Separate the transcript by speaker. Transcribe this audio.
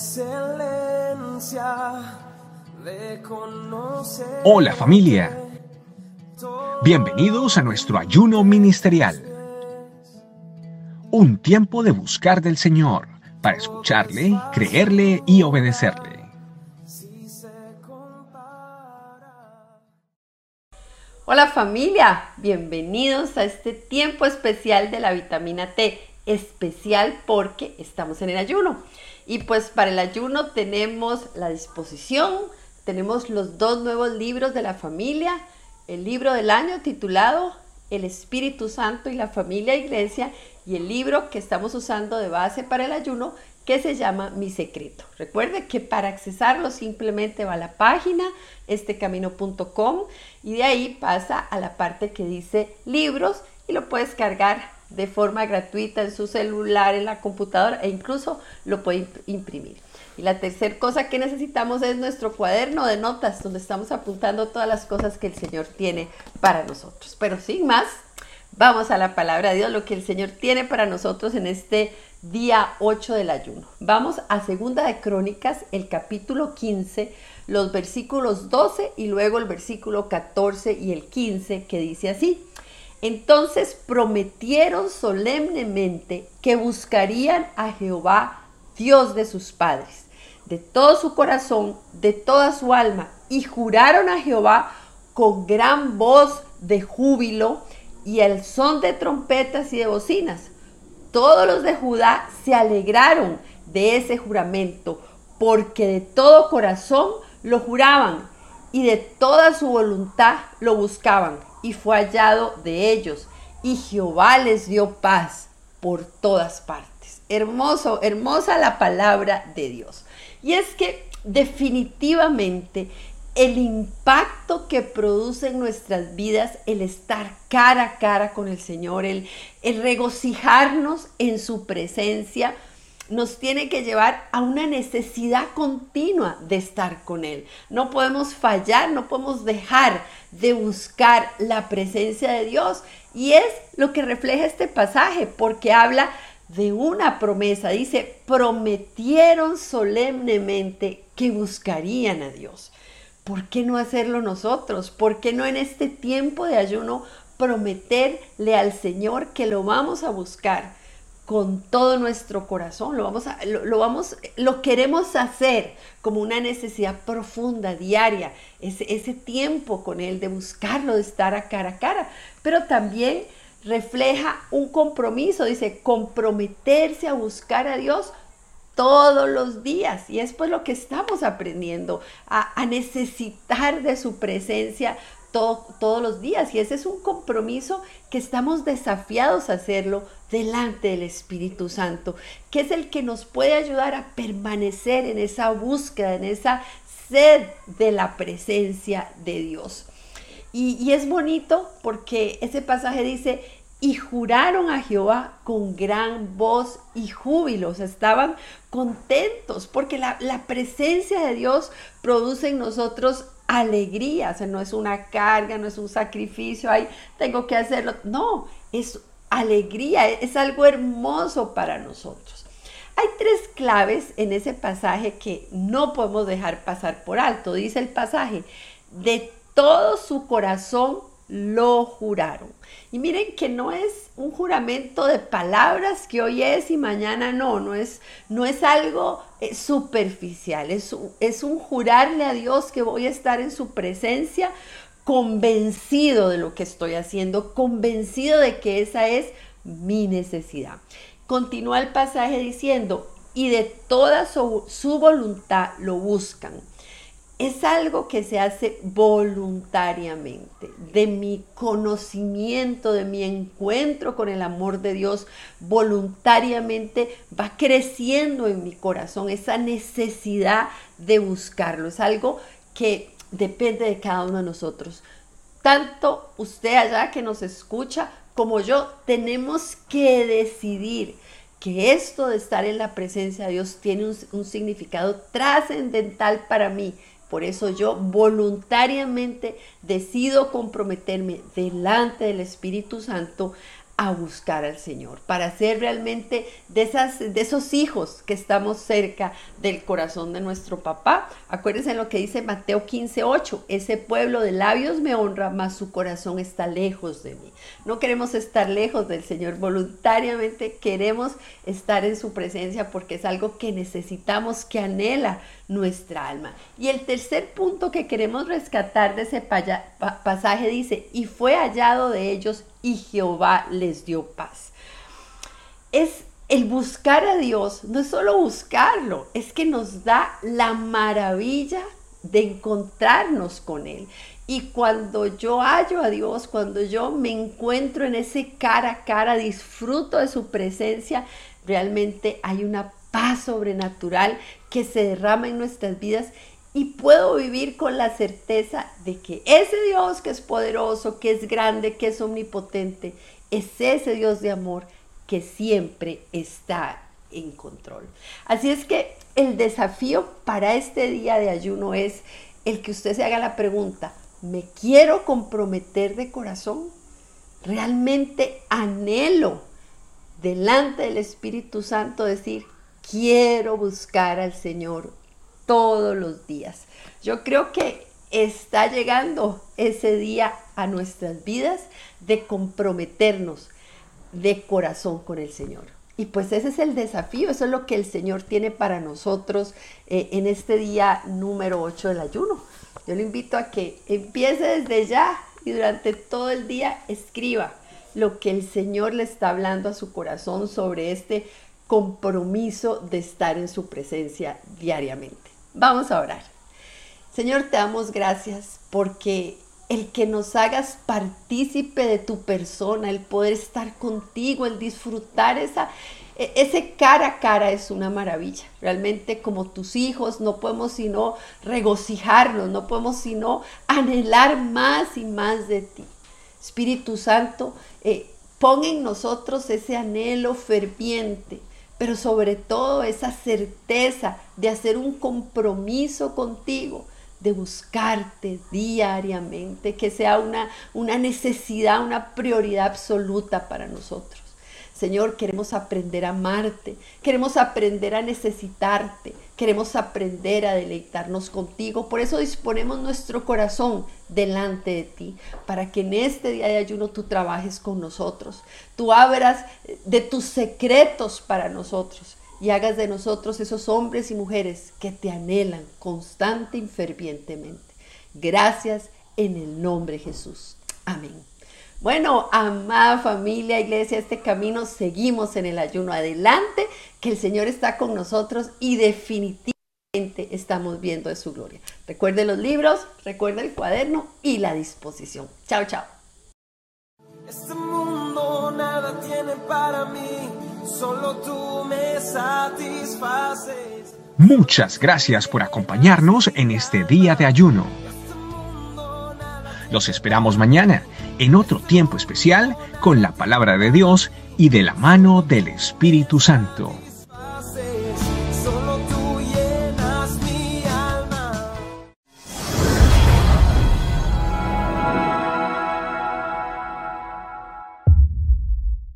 Speaker 1: excelencia de conocer.
Speaker 2: Hola familia. Bienvenidos a nuestro ayuno ministerial. Un tiempo de buscar del Señor para escucharle, creerle y obedecerle.
Speaker 3: Hola familia, bienvenidos a este tiempo especial de la vitamina T, especial porque estamos en el ayuno. Y pues para el ayuno tenemos la disposición, tenemos los dos nuevos libros de la familia, el libro del año titulado El Espíritu Santo y la familia Iglesia y el libro que estamos usando de base para el ayuno que se llama Mi Secreto. Recuerde que para accesarlo simplemente va a la página estecamino.com y de ahí pasa a la parte que dice libros y lo puedes cargar de forma gratuita en su celular, en la computadora e incluso lo puede imprimir. Y la tercera cosa que necesitamos es nuestro cuaderno de notas donde estamos apuntando todas las cosas que el Señor tiene para nosotros. Pero sin más, vamos a la palabra de Dios, lo que el Señor tiene para nosotros en este día 8 del ayuno. Vamos a Segunda de Crónicas, el capítulo 15, los versículos 12 y luego el versículo 14 y el 15 que dice así. Entonces prometieron solemnemente que buscarían a Jehová, Dios de sus padres, de todo su corazón, de toda su alma, y juraron a Jehová con gran voz de júbilo y el son de trompetas y de bocinas. Todos los de Judá se alegraron de ese juramento, porque de todo corazón lo juraban y de toda su voluntad lo buscaban y fue hallado de ellos, y Jehová les dio paz por todas partes. Hermoso, hermosa la palabra de Dios. Y es que definitivamente el impacto que produce en nuestras vidas el estar cara a cara con el Señor, el, el regocijarnos en su presencia, nos tiene que llevar a una necesidad continua de estar con Él. No podemos fallar, no podemos dejar de buscar la presencia de Dios. Y es lo que refleja este pasaje, porque habla de una promesa. Dice, prometieron solemnemente que buscarían a Dios. ¿Por qué no hacerlo nosotros? ¿Por qué no en este tiempo de ayuno prometerle al Señor que lo vamos a buscar? Con todo nuestro corazón, lo vamos lo, vamos, lo queremos hacer como una necesidad profunda, diaria, ese, ese tiempo con Él de buscarlo, de estar a cara a cara, pero también refleja un compromiso, dice, comprometerse a buscar a Dios todos los días. Y es pues lo que estamos aprendiendo, a, a necesitar de su presencia todos los días. Y ese es un compromiso que estamos desafiados a hacerlo delante del Espíritu Santo, que es el que nos puede ayudar a permanecer en esa búsqueda, en esa sed de la presencia de Dios. Y, es bonito porque ese pasaje dice, y juraron a Jehová con gran voz y júbilo. Estaban contentos porque la, la, presencia de Dios produce en nosotros alegría, no es una carga, no es un sacrificio, ay, tengo que hacerlo, no, es alegría, es algo hermoso para nosotros. Hay tres claves en ese pasaje que no podemos dejar pasar por alto. Dice el pasaje, de todo su corazón lo juraron. Y miren que no es un juramento de palabras que hoy es y mañana no, no es, no es algo eh, superficial, es, es un jurarle a Dios que voy a estar en su presencia convencido de lo que estoy haciendo, convencido de que esa es mi necesidad. Continúa el pasaje diciendo, y de toda su, su voluntad lo buscan es algo que se hace voluntariamente, de mi conocimiento, de mi encuentro con el amor de Dios, voluntariamente va creciendo en mi corazón esa necesidad de buscarlo. Es algo que depende de cada uno de nosotros. Tanto usted allá que nos escucha como yo tenemos que decidir que esto de estar en la presencia de Dios tiene un, un significado trascendental para mí por eso yo voluntariamente decido comprometerme delante del Espíritu Santo a buscar al Señor, para ser realmente de, esas, de esos hijos que estamos cerca del corazón de nuestro papá. Acuérdense lo que dice Mateo 15, 8, ese pueblo de labios me honra, mas su corazón está lejos de mí. No queremos estar lejos del Señor, voluntariamente queremos estar en su presencia porque es algo que necesitamos, que anhela nuestra alma. Y el tercer punto que queremos rescatar de ese pasaje dice, y fue hallado de ellos y Jehová les dio paz. Es el buscar a Dios, no es solo buscarlo, es que nos da la maravilla de encontrarnos con Él. Y cuando yo hallo a Dios, cuando yo me encuentro en ese cara a cara, disfruto de su presencia, realmente hay una paz sobrenatural que se derrama en nuestras vidas y puedo vivir con la certeza de que ese Dios que es poderoso, que es grande, que es omnipotente, es ese Dios de amor que siempre está en control. Así es que el desafío para este día de ayuno es el que usted se haga la pregunta, ¿me quiero comprometer de corazón? ¿Realmente anhelo delante del Espíritu Santo decir, quiero buscar al Señor todos los días. Yo creo que está llegando ese día a nuestras vidas de comprometernos de corazón con el Señor. Y pues ese es el desafío, eso es lo que el Señor tiene para nosotros eh, en este día número 8 del ayuno. Yo le invito a que empiece desde ya y durante todo el día escriba lo que el Señor le está hablando a su corazón sobre este compromiso de estar en su presencia diariamente. Vamos a orar. Señor, te damos gracias porque el que nos hagas partícipe de tu persona, el poder estar contigo, el disfrutar esa, e, ese cara a cara es una maravilla. Realmente como tus hijos no podemos sino regocijarnos, no podemos sino anhelar más y más de ti. Espíritu Santo, eh, pon en nosotros ese anhelo ferviente pero sobre todo esa certeza de hacer un compromiso contigo, de buscarte diariamente, que sea una, una necesidad, una prioridad absoluta para nosotros. Señor, queremos aprender a amarte, queremos aprender a necesitarte, queremos aprender a deleitarnos contigo. Por eso disponemos nuestro corazón delante de ti, para que en este día de ayuno tú trabajes con nosotros, tú abras de tus secretos para nosotros y hagas de nosotros esos hombres y mujeres que te anhelan constante y fervientemente. Gracias en el nombre de Jesús. Amén. Bueno, amada familia, iglesia, este camino seguimos en el ayuno adelante, que el Señor está con nosotros y definitivamente estamos viendo de su gloria. Recuerde los libros, recuerde el cuaderno y la disposición. Chao, chao.
Speaker 1: Este mundo nada tiene para mí, solo tú me satisfaces.
Speaker 2: Muchas gracias por acompañarnos en este día de ayuno. Los esperamos mañana en otro tiempo especial con la palabra de Dios y de la mano del Espíritu Santo.